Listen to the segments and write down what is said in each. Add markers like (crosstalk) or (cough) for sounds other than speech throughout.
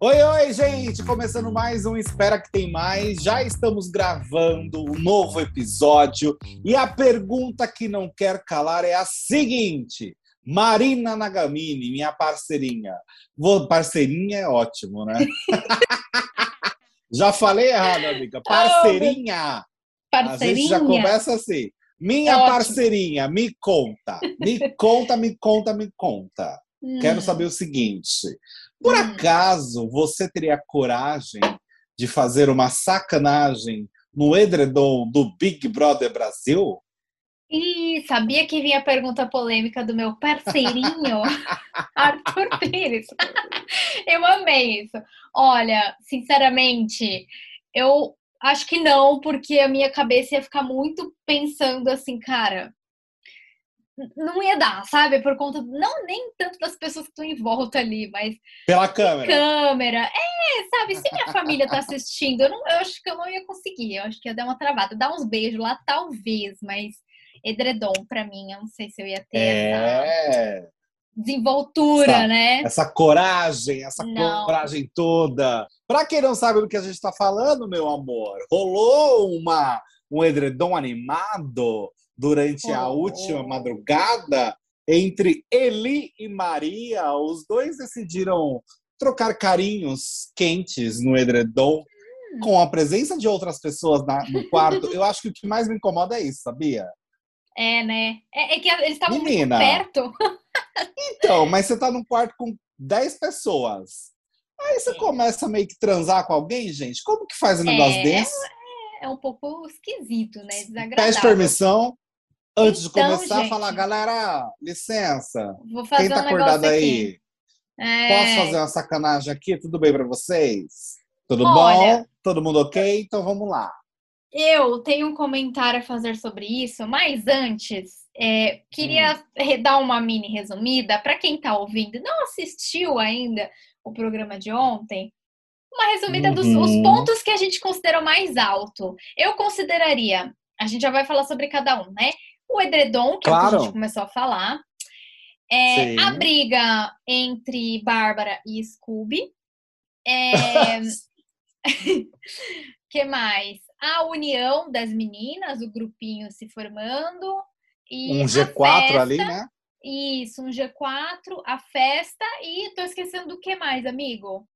Oi, oi, gente! Começando mais um Espera que tem mais. Já estamos gravando um novo episódio e a pergunta que não quer calar é a seguinte: Marina Nagamini, minha parceirinha. Vou, parceirinha é ótimo, né? (laughs) já falei errado, amiga. Parceirinha. Parceirinha. A gente já começa assim. Minha É parceirinha, me conta. Me conta, me conta, me conta. Hum. Quero saber o seguinte: por Hum. acaso você teria coragem de fazer uma sacanagem no edredom do Big Brother Brasil? Ih, sabia que vinha a pergunta polêmica do meu parceirinho, (laughs) Arthur Pires. eu amei isso. Olha, sinceramente, eu acho que não, porque a minha cabeça ia ficar muito pensando assim, cara. Não ia dar, sabe? Por conta, não nem tanto das pessoas que estão em volta ali, mas Pela câmera. câmera. É, sabe? Se minha família tá assistindo, eu, não, eu acho que eu não ia conseguir. Eu acho que ia dar uma travada. Dar uns beijos lá, talvez, mas edredom pra mim, eu não sei se eu ia ter essa É, desenvoltura, Essa- né? essa coragem, essa Não. coragem toda. Pra quem não sabe do que a gente tá falando, meu amor, rolou uma, um edredom animado durante a Oh. última madrugada entre Eli e Maria. Os dois decidiram trocar carinhos quentes no edredom. Hum. Com a presença de outras pessoas na- no quarto, eu acho que o que mais me incomoda é isso, sabia? É, né? É, é que eles estavam muito perto. Então, (laughs) mas você tá num quarto com 10 pessoas. Aí você É. começa a meio que transar com alguém, gente. Como que faz um negócio É, desse? É um pouco esquisito, né? Pede Desagradável. permissão antes de Então, começar, gente. falar, galera, licença. Vou fazer Quem tá um acordado aí? É, Posso fazer uma sacanagem aqui? Tudo bem pra vocês? Tudo Olha. bom? Todo mundo ok? Então vamos lá. Eu tenho um comentário a fazer sobre isso, mas antes, é, queria Hum. dar uma mini resumida para quem está ouvindo e não assistiu ainda o programa de ontem. Uma resumida dos Uhum. os pontos que a gente considerou mais alto. Eu consideraria, a gente já vai falar sobre cada um, né? O edredom, que é o que a Claro. gente começou a falar. É, a briga entre Bárbara e Scooby. É, (laughs) que mais? A união das meninas, o grupinho se formando. E um a G4 festa, ali, né? Isso, um G4, a festa e tô esquecendo do que mais, amigo?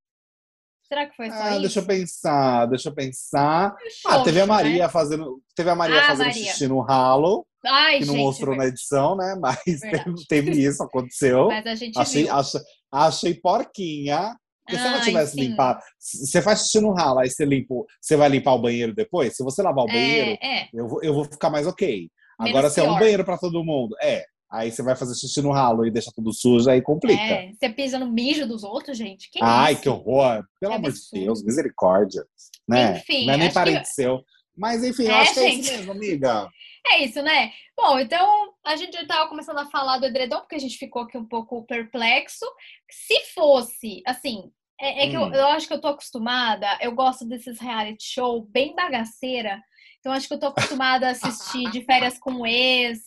Será que foi só Ah, isso? deixa eu pensar, deixa eu pensar. Ah, Xoxo, teve a né? Maria fazendo. Teve a Maria Ah, fazendo Maria. xixi no ralo, Ai, que não gente, mostrou na verdade. edição, né? (laughs) Mas teve, teve isso, aconteceu. Mas a gente Achei, viu. achei, achei porquinha. Porque se ela Ai, tivesse sim. limpado. Você faz xixi no ralo, aí você limpa. Você vai limpar o banheiro depois? Se você lavar o banheiro, É, é. eu, vou, eu vou ficar mais ok. Menos Agora, se é um banheiro pra todo mundo, é. Aí você vai fazer xixi no ralo e deixa tudo sujo, aí complica. É, você pisa no mijo dos outros, gente? Que Ai, isso? que horror! Pelo amor de. Deus, misericórdia. Né? Enfim, não é nem acho que- parente seu. Mas enfim, eu É, acho que é isso mesmo, amiga. É isso, né? Bom, então a gente já tava começando a falar do edredom, porque a gente ficou aqui um pouco perplexo. Se fosse, assim, é, é que eu, Hum. eu acho que eu tô acostumada, eu gosto desses reality show bem bagaceira. Então acho que eu tô acostumada a assistir de férias com o ex,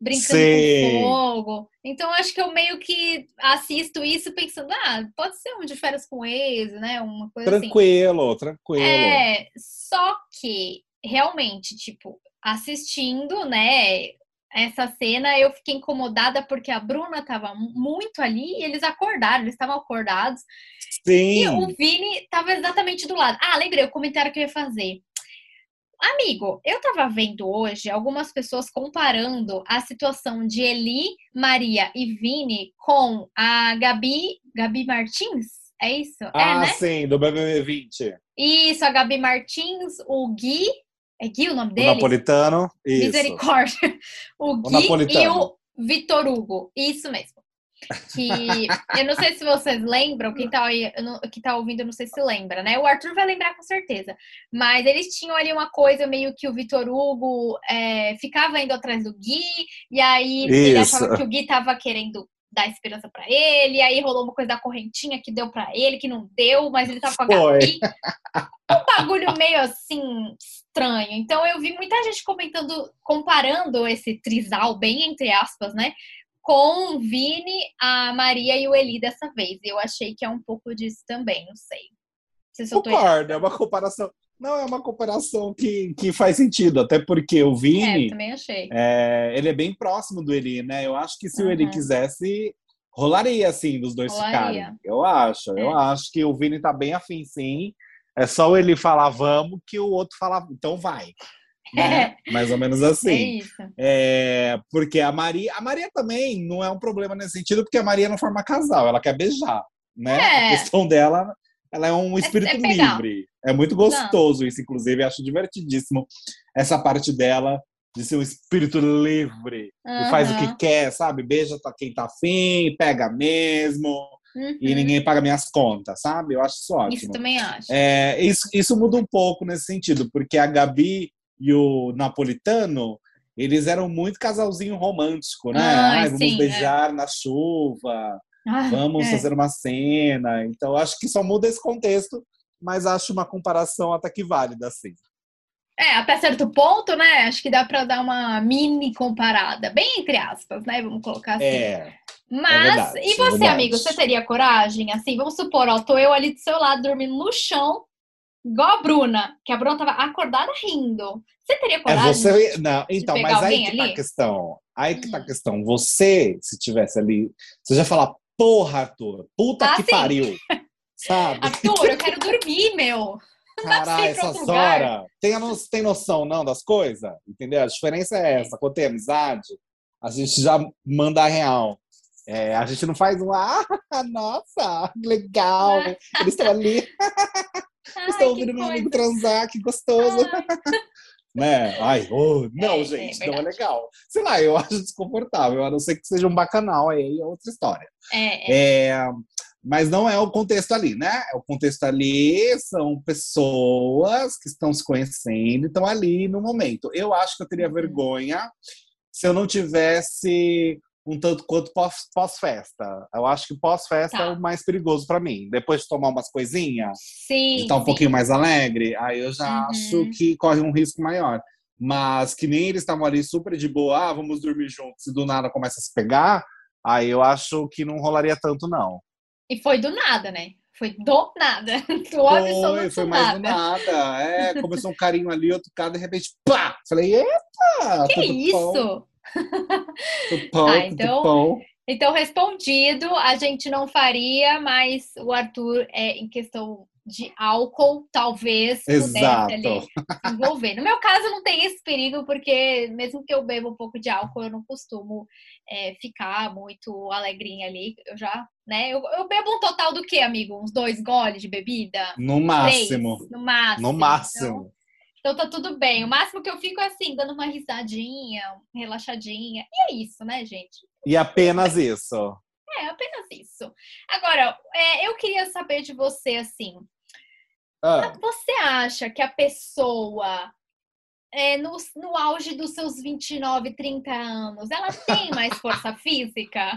brincando Sei. com fogo. Então acho que eu meio que assisto isso pensando, ah, pode ser um de férias com ex, né? Uma coisa assim. Tranquilo, tranquilo. É, só que realmente, tipo, assistindo, né, essa cena, eu fiquei incomodada porque a Bruna tava muito ali e eles acordaram, eles estavam acordados. E o Sim. Vini tava exatamente do lado. Ah, lembrei o comentário que eu ia fazer. Amigo, eu tava vendo hoje algumas pessoas comparando a situação de Eli, Maria e Vini com a Gabi, Gabi Martins? É isso? Ah, é, né? sim, do BBB 20. Isso, a Gabi Martins, o Gui. É Gui o nome O dele? napolitano. Isso. Misericórdia. O Gui e o Vitor Hugo. Isso mesmo. Que (laughs) eu não sei se vocês lembram, quem tá, aí, eu não- que tá ouvindo, eu não sei se lembra, né? O Arthur vai lembrar com certeza. Mas eles tinham ali uma coisa meio que o Vitor Hugo é, ficava indo atrás do Gui, e aí ele Isso. achava que o Gui tava querendo dar esperança pra ele, aí rolou uma coisa da correntinha que deu pra ele, que não deu, mas ele tava com a. Gabi. Um bagulho meio assim estranho. Então eu vi muita gente comentando, comparando esse trisal, bem entre aspas, né? com o Vini, a Maria e o Eli dessa vez. Eu achei que é um pouco disso também, não sei. Se Concordo, é uma comparação. Não, é uma comparação que, que faz sentido, até porque o Vini. É, também achei. É, ele é bem próximo do Eli, né? Eu acho que se uhum. o Eli quisesse, rolaria, assim, dos dois rolaria. ficarem. Eu acho, é. eu acho que o Vini tá bem afim, sim. É só ele falar vamos que o outro fala então vai. (laughs) Né? Mais ou menos assim. É, é porque a Maria, a Maria também não é um problema nesse sentido, porque a Maria não forma casal, ela quer beijar, né? É. A questão dela, ela é um é espírito livre. É muito gostoso isso, inclusive, acho divertidíssimo essa parte dela de ser um espírito livre, uhum. faz o que quer, sabe? Beija quem tá afim, pega mesmo. Uhum. E ninguém paga minhas contas, sabe? Eu acho isso ótimo. Isso também acho. É, isso, isso muda um pouco nesse sentido, porque a Gabi e o Napolitano, eles eram muito casalzinho romântico, né? Ai, Ai vamos sim, é. beijar é. na chuva, Ai, vamos é. fazer uma cena. Então, acho que só muda esse contexto, mas acho uma comparação até que válida, assim. É, até certo ponto, né? Acho que dá para dar uma mini comparada, bem entre aspas, né? Vamos colocar assim. É. é mas, é verdade, e você, é amigo, você teria coragem? Assim, vamos supor, ó, tô eu ali do seu lado dormindo no chão, igual a Bruna, que a Bruna tava acordada rindo. Você teria é, coragem? É você, não, então, mas aí que ali? tá a questão. Aí que tá a hum. questão. Você, se tivesse ali, você já falar, porra, Arthur, puta ah, que pariu. Sabe? Arthur, eu quero dormir, meu. (laughs) Caralho, essas horas. Tem, tem noção, não, das coisas? Entendeu? A diferença é essa. Quando tem amizade, a gente já manda a real. É, a gente não faz um, (laughs) ah, nossa, legal. Eles estão ali. (laughs) Estou ouvindo meu amigo transar, que gostoso. Né? Ai, oh, não, é, gente, é não é legal. Sei lá, eu (laughs) acho desconfortável, a não ser que seja um bacanal, aí é outra história. É, é. é mas não é o contexto ali, né? O contexto ali são pessoas que estão se conhecendo, estão ali no momento. Eu acho que eu teria uhum. vergonha se eu não tivesse um tanto quanto pós-festa. Eu acho que pós-festa tá. é o mais perigoso para mim. Depois de tomar umas coisinhas, sim, de estar um pouquinho mais alegre, aí eu já uhum. acho que corre um risco maior. Mas que nem eles estavam ali super de boa, ah, vamos dormir juntos, e do nada começa a se pegar, aí eu acho que não rolaria tanto, não. E foi do nada, né? Foi do nada. (laughs) Do foi, foi mais do nada. É, começou um carinho ali, outro cara, de repente, pá! Falei, eita! Que isso? (laughs) Pão, ah, então, então, respondido, a gente não faria, mas o Arthur, é, em questão de álcool, talvez Exato. pudesse ali envolver. No meu caso, não tem esse perigo, porque mesmo que eu beba um pouco de álcool, eu não costumo é, ficar muito alegrinha ali. Eu já, né? Eu, eu, bebo um total do que, amigo? Uns dois goles de bebida? No máximo. Três, no máximo. No máximo. Então, então tá tudo bem. O máximo que eu fico é assim, dando uma risadinha, relaxadinha. E é isso, né, gente? E apenas isso. É, apenas isso. Agora, é, eu queria saber de você, assim. Ah. Você acha que a pessoa, é, no, no auge dos seus 29, 30 anos, ela tem mais força (laughs) física?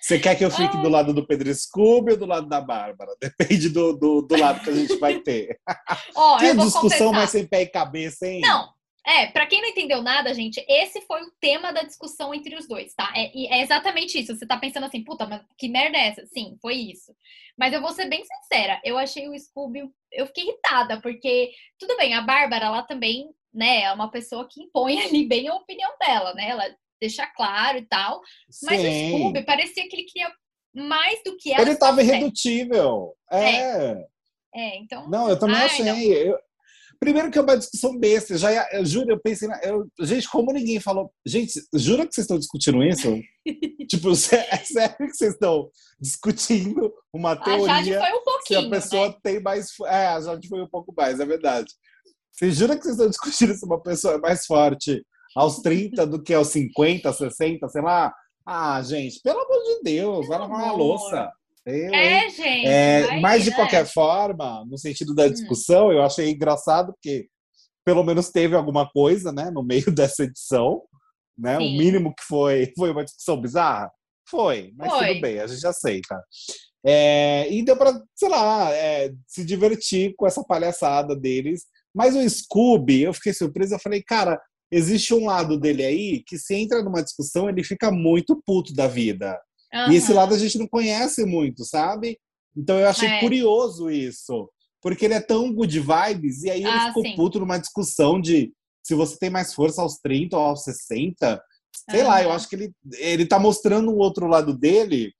Você quer que eu fique Ai. do lado do Pedro Scooby ou do lado da Bárbara? (laughs) Depende do, do, do lado que a gente vai ter. (laughs) Oh, que discussão mais sem pé e cabeça, hein? Não, é, para quem não entendeu nada, gente, esse foi o tema da discussão entre os dois, tá? É, é exatamente isso. Você tá pensando assim, puta, mas que merda é essa? Sim, foi isso. Mas eu vou ser bem sincera, eu achei o Scooby, eu fiquei irritada, porque, tudo bem, a Bárbara, ela também, né, é uma pessoa que impõe (laughs) ali bem a opinião dela, né? Ela deixar claro e tal. Mas Sim. o Scooby parecia que ele queria mais do que ela. Ele estava irredutível. É. é. é. então. Não, eu também Ai, achei. Eu... Primeiro que é uma discussão besta. Já, eu juro, eu pensei. Na... Eu... Gente, como ninguém falou. Gente, jura que vocês estão discutindo isso? (laughs) tipo, (laughs) é sério que vocês estão discutindo uma teoria a Jade foi um que a pessoa né? tem mais. É, a Jade foi um pouco mais, é verdade. Você jura que vocês estão discutindo se uma pessoa é mais forte aos 30 do que aos 50, 60, sei lá. Ah, gente, pelo amor de Deus, vai lavar uma louça. Eu, é, gente. É, mas, de né? qualquer forma, no sentido da hum. discussão, hum. eu achei engraçado porque pelo menos teve alguma coisa, né, no meio (laughs) dessa edição, né? Sim. O mínimo que foi foi uma discussão bizarra, foi, mas foi. tudo bem, a gente aceita. É, e deu para, sei lá, é, se divertir com essa palhaçada deles. Mas o Scooby, eu fiquei surpresa, eu falei, cara, existe um lado dele aí que se entra numa discussão, ele fica muito puto da vida. Uhum. E esse lado a gente não conhece muito, sabe? Então eu achei é. curioso isso. Porque ele é tão good vibes, e aí ele ah, ficou sim. puto numa discussão de se você tem mais força aos 30 ou aos 60. Sei uhum. lá, eu acho que ele, ele tá mostrando o outro lado dele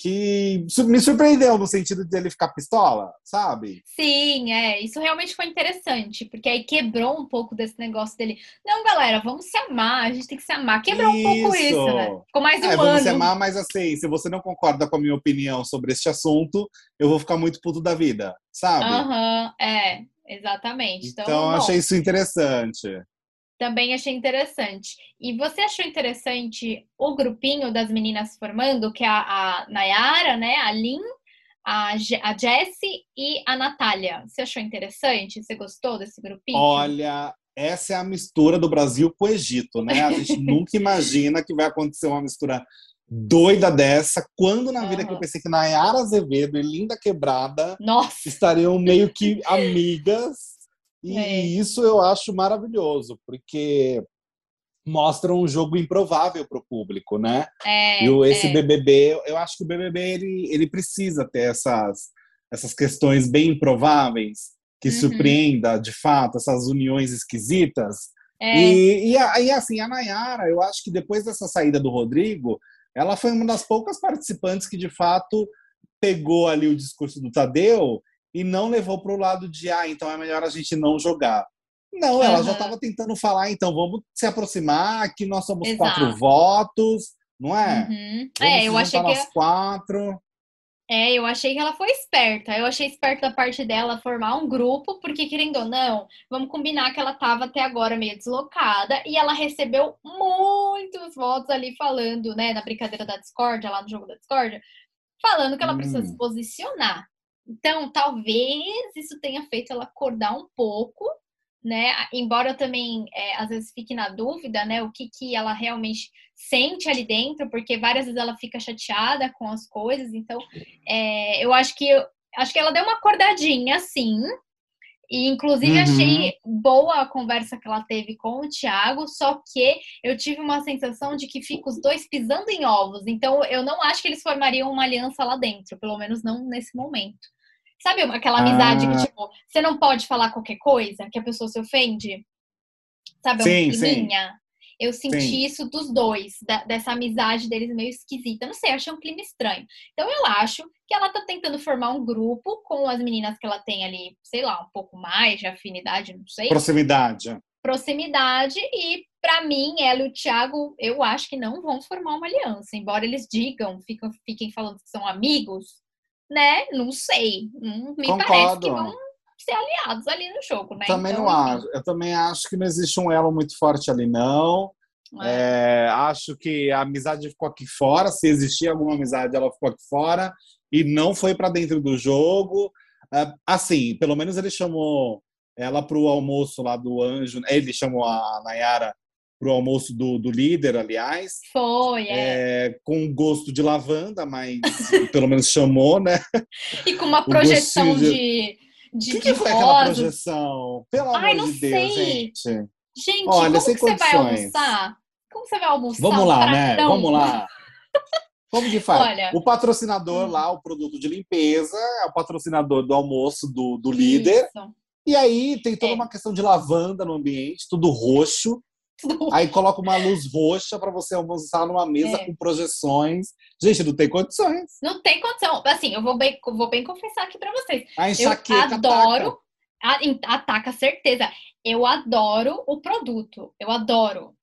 que me surpreendeu no sentido de ele ficar pistola, sabe? Sim, é. Isso realmente foi interessante, porque aí quebrou um pouco desse negócio dele. Não, galera, vamos se amar, a gente tem que se amar. Quebrou isso. um pouco isso, né? Ficou mais humano. É, vamos se amar, mas assim, se você não concorda com a minha opinião sobre este assunto, eu vou ficar muito puto da vida, sabe? Aham, uhum, é, exatamente. Então, então achei isso interessante também achei interessante. E você achou interessante o grupinho das meninas formando, que é a, a Nayara, né, a Lin, a, a Jessie e a Natália. Você achou interessante? Você gostou desse grupinho? Olha, essa é a mistura do Brasil com o Egito, né? A gente (laughs) nunca imagina que vai acontecer uma mistura doida dessa, quando na vida que eu pensei que Nayara Azevedo e Linda Quebrada Nossa. estariam meio que amigas e é. isso eu acho maravilhoso, porque mostra um jogo improvável para o público, né? É, e esse é. BBB, eu acho que o BBB ele, ele precisa ter essas, essas questões bem improváveis que uhum. surpreenda de fato essas uniões esquisitas. É. E, e, e assim, a Nayara, eu acho que depois dessa saída do Rodrigo, ela foi uma das poucas participantes que de fato pegou ali o discurso do Tadeu e não levou para o lado de, ah, então é melhor a gente não jogar. Não, ela uhum. já estava tentando falar, então vamos se aproximar, aqui nós somos Exato. quatro votos, não é? Uhum. é, eu achei que. quatro. É, eu achei que ela foi esperta. Eu achei esperta da parte dela formar um grupo, porque querendo ou não, vamos combinar que ela estava até agora meio deslocada e ela recebeu muitos votos ali falando, né, na brincadeira da Discord, lá no jogo da Discord, falando que ela hum. precisa se posicionar. Então, talvez isso tenha feito ela acordar um pouco, né? Embora eu também, é, às vezes, fique na dúvida, né? O que, que ela realmente sente ali dentro, porque várias vezes ela fica chateada com as coisas. Então, é, eu acho que eu, acho que ela deu uma acordadinha, sim. E, inclusive, uhum. achei boa a conversa que ela teve com o Thiago, só que eu tive uma sensação de que fica os dois pisando em ovos. Então, eu não acho que eles formariam uma aliança lá dentro, pelo menos não nesse momento. Sabe aquela amizade ah. que, tipo, você não pode falar qualquer coisa, que a pessoa se ofende? Sabe, sim, uma climinha? Eu senti sim. isso dos dois, da, dessa amizade deles meio esquisita. Não sei, achei um clima estranho. Então eu acho que ela tá tentando formar um grupo com as meninas que ela tem ali, sei lá, um pouco mais de afinidade, não sei. Proximidade. Proximidade e para mim, ela e o Thiago, eu acho que não vão formar uma aliança, embora eles digam, fiquem falando que são amigos né? Não sei. Não me Concordo. parece que vão ser aliados ali no jogo, né? Também então, não acho. Eu também acho que não existe um elo muito forte ali, não. É. É, acho que a amizade ficou aqui fora. Se existia alguma amizade, ela ficou aqui fora e não foi para dentro do jogo. É, assim, pelo menos ele chamou ela para o almoço lá do Anjo. Ele chamou a Nayara para o almoço do, do líder, aliás. Foi, é. é. Com gosto de lavanda, mas (laughs) pelo menos chamou, né? E com uma projeção de. de. O que, que foi aquela projeção? Pelo Ai, amor de Deus, gente. Gente, Olha, como que você vai almoçar? Como você vai almoçar? Vamos lá, né? Vamos lá. Como que faz? Olha, o patrocinador hum. lá, o produto de limpeza, é o patrocinador do almoço do, do líder. Isso. E aí tem toda é. uma questão de lavanda no ambiente, tudo roxo. (laughs) Aí coloca uma luz roxa para você almoçar numa mesa é. com projeções. Gente, não tem condições. Não tem condição. Assim, eu vou bem, vou bem confessar aqui para vocês. A enxaqueca eu adoro. Ataca. ataca, certeza. Eu adoro o produto. Eu adoro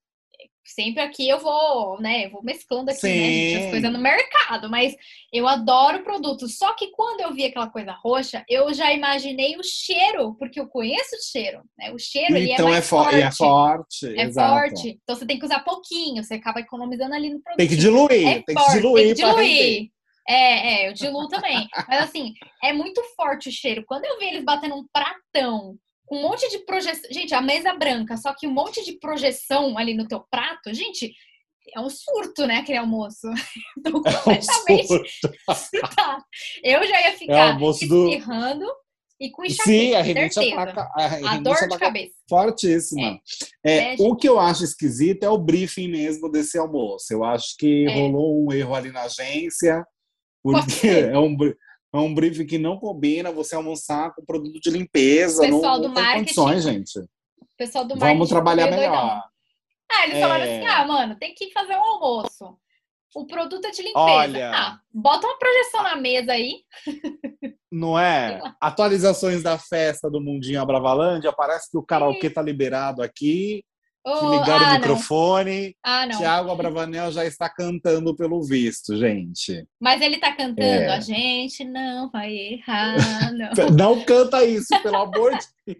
sempre aqui eu vou, né, eu vou mesclando aqui, né, gente, as coisas no mercado, mas eu adoro produtos. Só que quando eu vi aquela coisa roxa, eu já imaginei o cheiro, porque eu conheço o cheiro, né? O cheiro ele é então é, mais é forte. É forte, é exato. forte. Então você tem que usar pouquinho, você acaba economizando ali no produto. Tem que diluir, é tem forte, que diluir. Tem que diluir. É, é, eu diluo também. Mas assim, é muito forte o cheiro. Quando eu vi eles batendo um pratão um monte de projeção. Gente, a mesa branca, só que um monte de projeção ali no teu prato, gente, é um surto, né, aquele almoço. Completamente. (laughs) É um tá. Eu já ia ficar é espirrando. Do... E com enxaqueca, Sim, a rinite certeza. ataca. A, A rinite dor de cabeça. fortíssima. É, É, o que eu acho esquisito é o briefing mesmo desse almoço. Eu acho que É. rolou um erro ali na agência, porque (laughs) é um, é um briefing que não combina você almoçar com produto de limpeza. Pessoal não, do não tem marketing, condições, gente. O pessoal do marketing Vamos trabalhar meio doidão. melhor. Ah, eles falaram É. assim: ah, mano, tem que fazer um almoço. O produto é de limpeza. Olha. Ah, bota uma projeção na mesa aí. Não é? Atualizações da festa do Mundinho Abravalândia. Parece que o karaokê tá liberado aqui. Que Ô, ligaram ah, o não. microfone. Ah, não. Tiago Abravanel já está cantando pelo visto, gente. Mas ele tá cantando, É. a gente não vai errar, não. (laughs) Não canta isso, pelo amor de (laughs) Deus.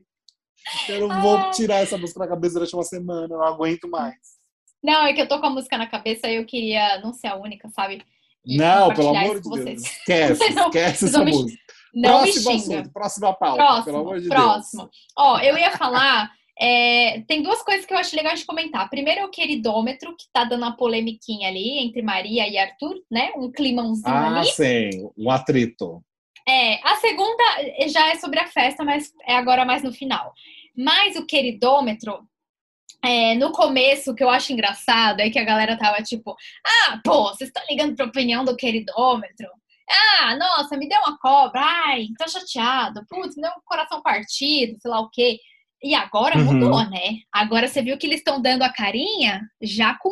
Eu não vou Ai. tirar essa música da cabeça durante uma semana, eu não aguento mais. Não, é que eu tô com a música na cabeça e eu queria não ser a única, sabe? E Não, pelo amor de Deus. vocês. Esquece, (laughs) Não, esquece essa me- música. Não próximo me xinga. assunto, próxima pauta, Próximo, pelo amor de próximo. Deus. Ó, eu ia falar. É, tem duas coisas que eu acho legal de comentar. Primeiro é o queridômetro, que tá dando uma polemiquinha ali entre Maria e Arthur, né? Um climãozinho Ah, ali. sim, um atrito. É, a segunda já é sobre a festa, mas é agora mais no final. Mas o queridômetro, é, no começo, o que eu acho engraçado é que a galera tava tipo, ah, pô, vocês estão ligando pra opinião do queridômetro? Ah, nossa, me deu uma cobra, ai, tô chateado, putz, me deu um coração partido, sei lá o quê. E agora Uhum. mudou, né? Agora você viu que eles estão dando a carinha já com,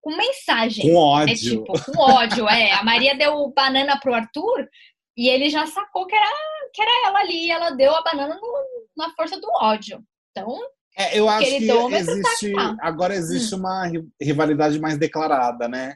com mensagem. Com É ódio. tipo, com ódio, é. A Maria deu banana pro Arthur e ele já sacou que era, que era ela ali. E ela deu a banana no- na força do ódio. Então, É, eu acho que tá existe, agora existe uma ri- rivalidade mais declarada, né?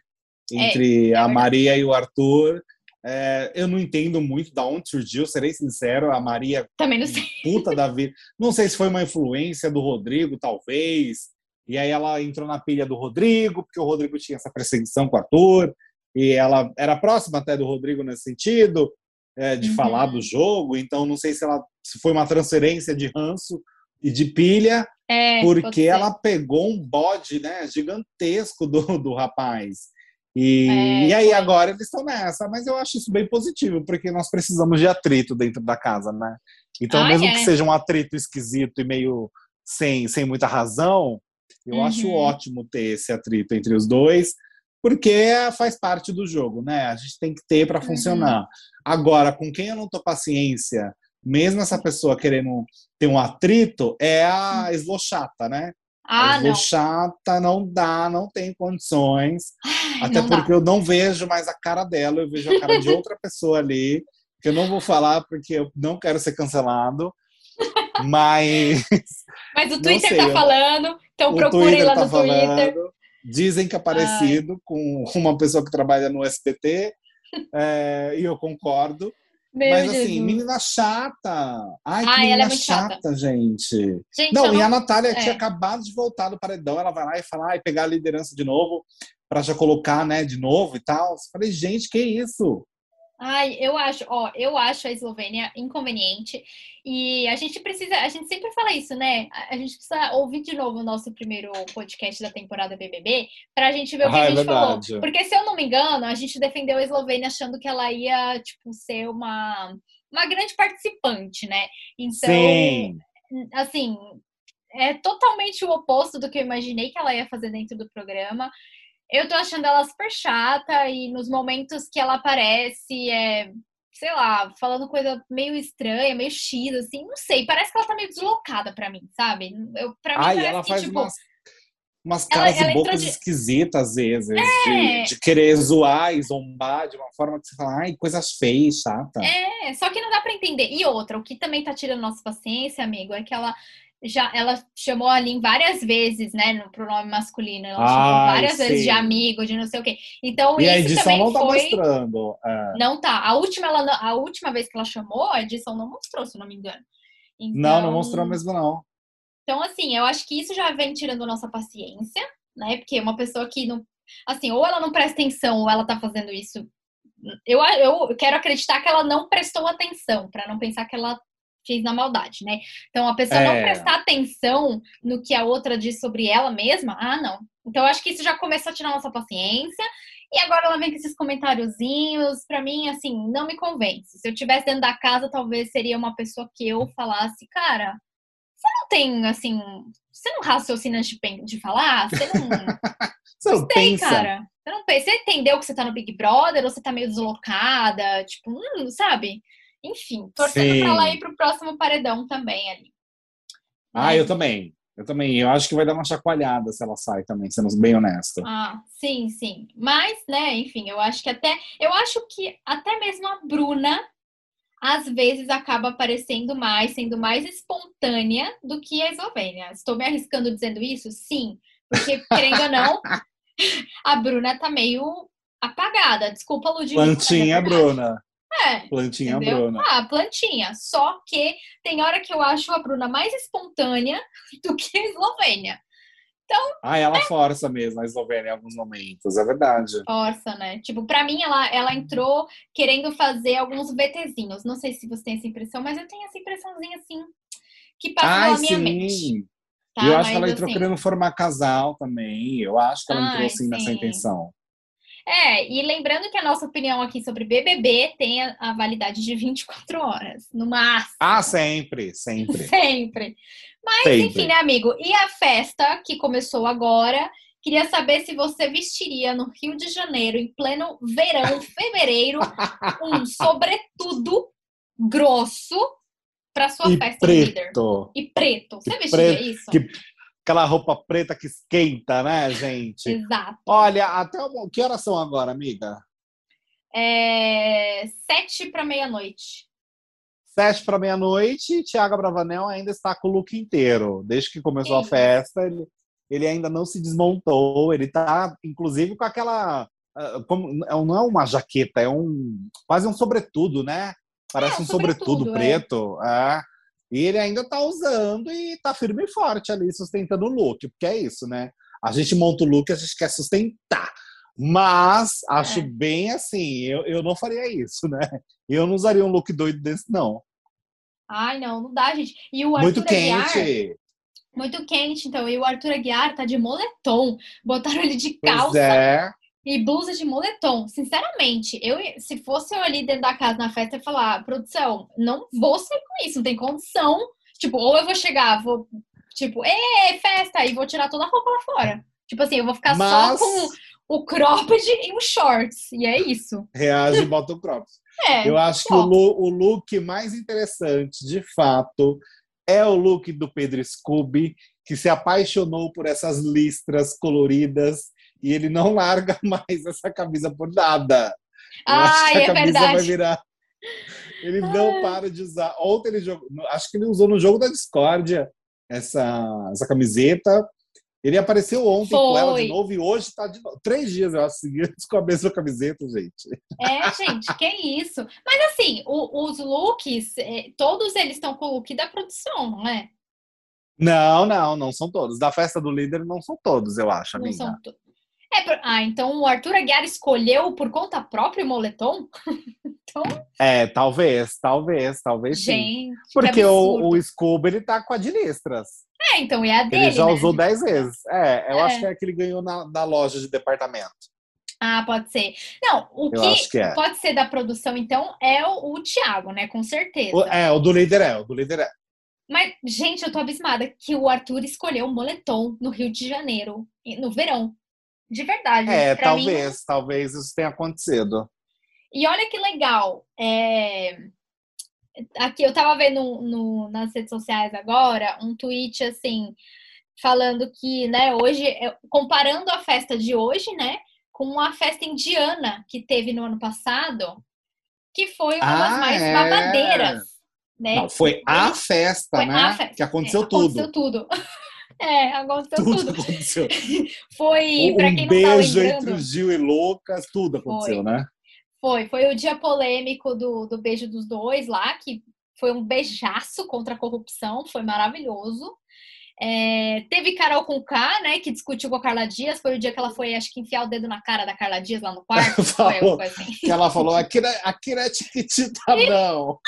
É, Entre é a verdade. Maria e o Arthur. É, eu não entendo muito da onde surgiu, serei sincero, a Maria também não sei. puta da vida. Não sei se foi uma influência do Rodrigo, talvez. E aí ela entrou na pilha do Rodrigo, porque o Rodrigo tinha essa perseguição com o Arthur. E ela era próxima até do Rodrigo nesse sentido, é, de Uhum. falar do jogo. Então não sei se ela se foi uma transferência de ranço e de pilha, É, porque ela pegou um bode né, gigantesco do, do rapaz. E, É, e aí foi. agora eles estão nessa, mas eu acho isso bem positivo, porque nós precisamos de atrito dentro da casa, né? Então, Ah, mesmo é. que seja um atrito esquisito e meio sem, sem muita razão, eu acho Uhum. ótimo ter esse atrito entre os dois, porque faz parte do jogo, né? A gente tem que ter para Uhum. funcionar. Agora, com quem eu não tô paciência, mesmo essa pessoa querendo ter um atrito, é a eslochata, né? Ah, a não. eslochata não dá, não tem condições. Ai, Até não dá. porque eu não vejo mais a cara dela, eu vejo a cara de outra pessoa ali, que eu não vou falar porque eu não quero ser cancelado. Mas (laughs) Mas o Twitter sei, tá eu- falando, então o procurem Twitter lá tá no Twitter. falando. Dizem que é parecido com uma pessoa que trabalha no SBT, é, e eu concordo. Meu Mas Jesus. assim, menina chata. Ai, que Ai, ela é menina chata. chata, gente. Gente, Não, eu e não- a Natália é. tinha acabado de voltar do paredão, ela vai lá e fala, ai, pegar a liderança de novo, pra já colocar, né, de novo e tal. Eu falei, gente, que isso? Ai, eu acho, ó, eu acho a Eslovênia inconveniente e a gente precisa, a gente sempre fala isso, né? A, a gente precisa ouvir de novo o nosso primeiro podcast da temporada BBB pra gente ver o que Ah, a é gente falou. verdade. Porque se eu não me engano, a gente defendeu a Eslovênia achando que ela ia, tipo, ser uma, uma grande participante, né? Então, Sim. assim, é totalmente o oposto do que eu imaginei que ela ia fazer dentro do programa. Eu tô achando ela super chata e nos momentos que ela aparece, é, sei lá, falando coisa meio estranha, meio X, assim, não sei, parece que ela tá meio deslocada pra mim, sabe? Eu, pra mim Ai, parece ela que, faz tipo, umas, umas caras ela e bocas de- esquisitas, às vezes, É. de, de querer zoar e zombar de uma forma que você fala, ai, coisas feias, chata. É, só que não dá pra entender. E outra, o que também tá tirando nossa paciência, amigo, é que ela já ela chamou a Lin várias vezes, né, no pronome masculino. Ela chamou Ai, várias vezes de sim. amigo, de não sei o quê. Então, e a isso edição também não tá foi. mostrando. é. Não tá. A última, ela, não- a última vez que ela chamou, a edição não mostrou, se não me engano. Não, não Então- mostrou mesmo, não. Então, assim, eu acho que isso já vem tirando nossa paciência, né? Porque uma pessoa que não. Assim, ou ela não presta atenção, ou ela tá fazendo isso. Eu, eu quero acreditar que ela não prestou atenção, pra não pensar que ela fez na maldade, né? Então, a pessoa não É. prestar atenção no que a outra diz sobre ela mesma, ah, não. Então, acho que isso já começou a tirar nossa paciência. E agora ela vem com esses comentáriozinhos, pra mim, assim, não me convence. Se eu tivesse dentro da casa, talvez seria uma pessoa que eu falasse, cara, você não tem, assim, você não raciocina de, de falar? Você não. (laughs) você não tem, cara. Você não pensa. Você entendeu que você tá no Big Brother ou você tá meio deslocada? Tipo, hum, sabe? Enfim, torcendo pra ela ir pro próximo paredão também ali. Ah, Mas... eu também. Eu também. Eu acho que vai dar uma chacoalhada se ela sai também, sendo bem honesto. Ah, sim, sim. Mas, né, enfim, eu acho que até. Eu acho que até mesmo a Bruna às vezes acaba aparecendo mais, sendo mais espontânea do que a Eslovênia. Estou me arriscando dizendo isso? Sim, porque, querendo ou não, (laughs) a Bruna tá meio apagada. Desculpa, Ludmilla. Plantinha, Bruna. É. Plantinha, entendeu? Bruna. Ah, plantinha. Só que tem hora que eu acho a Bruna mais espontânea (laughs) do que a Eslovênia. Então. Ah, ela é... força mesmo a Eslovênia em alguns momentos, é verdade. Força, né? Tipo, pra mim, ela, ela entrou querendo fazer alguns VTzinhos. Não sei se você tem essa impressão, mas eu tenho essa impressãozinha assim que passa Ai, na minha sim. mente. Tá, eu acho que ela entrou assim... querendo formar casal também. Eu acho que ela Ai, entrou assim sim. nessa intenção. É, e lembrando que a nossa opinião aqui sobre BBB tem a, a validade de 24 horas, no máximo. Ah, sempre, sempre. (laughs) sempre. Mas, sempre. enfim, né, amigo? E a festa que começou agora? Queria saber se você vestiria no Rio de Janeiro, em pleno verão, (laughs) fevereiro, um sobretudo grosso para sua e festa preto. líder. E preto. Você e vestiria preto, isso? Que, aquela roupa preta que esquenta, né, gente? Exato. Olha, até o... que horas são agora, amiga? É... Sete para meia-noite. Sete para meia-noite, Tiago Bravanel ainda está com o look inteiro. Desde que começou Sim. a festa, ele, ele ainda não se desmontou. Ele está, inclusive, com aquela. Ah, como, é não é uma jaqueta, é um quase um sobretudo, né? Parece é, um sobretudo, sobretudo é. preto. É. E ele ainda está usando e está firme e forte ali, sustentando o look, porque é isso, né? A gente monta o look, a gente quer sustentar. Mas acho é. bem assim, eu, eu não faria isso, (laughs) né? Eu não usaria um look doido desse, não. Ai, não, não dá, gente. E o Arthur muito Aguiar, quente. Muito quente, então. E o Arthur Aguiar tá de moletom. Botaram ele de calça pois é. E blusa de moletom. Sinceramente, eu, se fosse eu ali dentro da casa na festa, eu ia falar, produção, não vou sair com isso, não tem condição. Tipo, ou eu vou chegar, vou, tipo, ê, festa, e vou tirar toda a roupa lá fora. Tipo assim, eu vou ficar Mas... só com o cropped e os shorts. E é isso. Reage e bota o cropped. (laughs) É, eu acho que o look, o look, mais interessante, de fato, é o look do Pedro Scooby, que se apaixonou por essas listras coloridas e ele não larga (laughs) mais essa camisa por nada. Eu ah, acho que a é camisa verdade. vai virar. Ele não para de usar. Ontem ele jogou, acho que ele usou no jogo da discórdia essa, essa camiseta. Ele apareceu ontem Foi. com ela de novo e hoje está de novo. Três dias, eu acho, seguidos com a mesma camiseta, gente. É, gente, que isso. Mas assim, o, os looks, é, todos eles estão com o look da produção, não é? Não, não, não são todos. Da festa do líder não são todos, eu acho, não amiga. São to... é, ah, então o Arthur Aguiar escolheu por conta própria o moletom? (laughs) então... É, talvez, talvez, talvez gente, sim. Porque o, o Scooby, ele tá com a de listras. É, então, e a dele, Ele já né? usou dez vezes. É, eu é. acho que é que ele ganhou na, na loja de departamento. Ah, pode ser. Não, o que, que é. pode ser da produção, então, é o, o Thiago, né? Com certeza. O, é, o do líder é, o do líder é. Mas, gente, eu tô abismada que o Arthur escolheu o moletom no Rio de Janeiro, no verão. De verdade. É, talvez, mim... talvez isso tenha acontecido. E olha que legal. É aqui eu tava vendo no, nas redes sociais agora um tweet assim falando que, né, hoje é, comparando a festa de hoje, né, com a festa indiana que teve no ano passado, que foi uma ah, das mais é. babadeiras, né? Não, foi a festa, foi né? A festa. Que aconteceu é, tudo. Aconteceu tudo. (laughs) É, aconteceu tudo. tudo. aconteceu. (laughs) Foi, um, pra quem um não tá beijo entre o Gil e Lucas, tudo aconteceu, foi. né? Foi, foi o dia polêmico do, do beijo dos dois lá, que foi um beijaço contra a corrupção, foi maravilhoso. É, teve Carol com K, né, que discutiu com a Carla Dias. Foi o dia que ela foi, acho que, enfiar o dedo na cara da Carla Dias lá no (laughs) quarto. falou, assim. Que ela falou, aqui não é, aqui não é tiquitita, (laughs) não.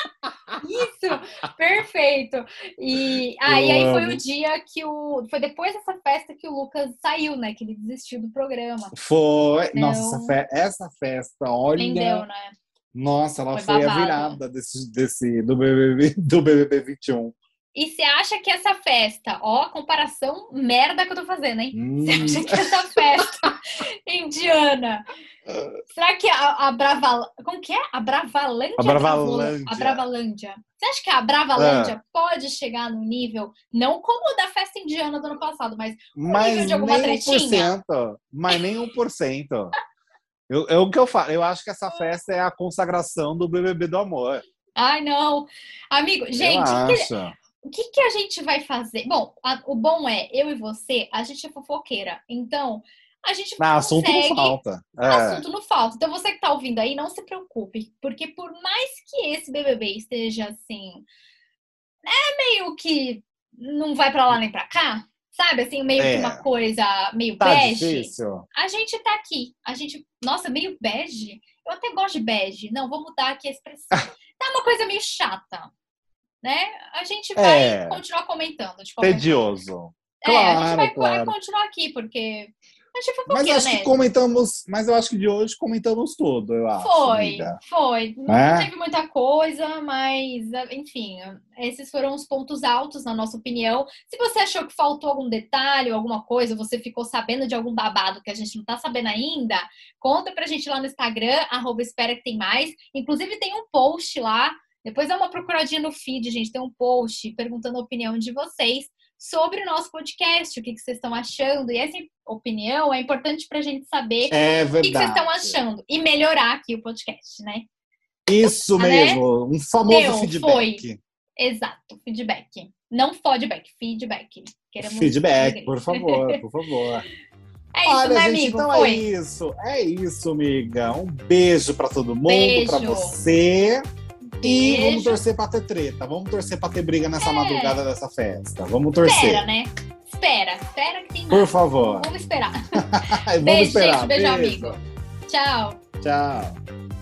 Isso, perfeito. E, ah, e aí foi o dia que o. Foi depois dessa festa que o Lucas saiu, né? Que ele desistiu do programa. Foi. Então, Nossa, essa festa, olha. Entendeu, né? Nossa, ela foi, foi a virada desse, desse, do, BBB, do BBB 21. E você acha que essa festa, ó, a comparação merda que eu tô fazendo, hein? Hum. Você acha que essa (laughs) festa indiana, será que a, a Brava, como que é? A Bravalândia? A Bravalândia. A Bravalândia. Você acha que a Bravalândia ah. pode chegar no nível, não como o da festa indiana do ano passado, mas um mas nível de alguma nem tretinha? 1%, mas nem 1%. eu, é o que eu falo, eu acho que essa festa é a consagração do BBB do amor. Ai, não. Amigo, gente, que, o que, que a gente vai fazer? Bom, a, o bom é, eu e você, a gente é fofoqueira. Então, a gente não, consegue... assunto não falta. É. Assunto não falta. Então, você que tá ouvindo aí, não se preocupe. Porque por mais que esse BBB esteja assim... É meio que não vai para lá nem para cá, sabe? Assim, meio é. que uma coisa meio tá bege. Difícil. A gente tá aqui. A gente... Nossa, meio bege? Eu até gosto de bege. Não, vou mudar aqui a expressão. (laughs) tá uma coisa meio chata né? A gente vai é, continuar comentando. Tedioso. É, claro, a gente vai, claro. continuar aqui, porque a gente foi mas acho né? que comentamos, mas eu acho que de hoje comentamos tudo, eu acho. Foi, amiga. foi. Não é? teve muita coisa, mas enfim, esses foram os pontos altos na nossa opinião. Se você achou que faltou algum detalhe, alguma coisa, você ficou sabendo de algum babado que a gente não tá sabendo ainda, conta pra gente lá no Instagram, arroba espera que tem mais. Inclusive tem um post lá depois dá uma procuradinha no feed, gente. Tem um post perguntando a opinião de vocês sobre o nosso podcast, o que, que vocês estão achando. E essa opinião é importante para a gente saber é o que, que, vocês estão achando e melhorar aqui o podcast, né? Isso né? mesmo, um famoso Deu, feedback. Foi. Exato, feedback. Não feedback, feedback. Queremos feedback, por favor, por favor. (laughs) É isso, Olha, né, gente, amigo? Então é Foi. é isso. É isso, amiga. Um beijo para todo mundo, para você. E vamos torcer pra ter treta. Vamos torcer pra ter briga nessa é. madrugada dessa festa. Vamos torcer. Espera, né? Espera, espera que tem Por favor. Vamos esperar. (laughs) vamos beijo, esperar. gente. Beijo, beijo, amigo. Tchau. Tchau.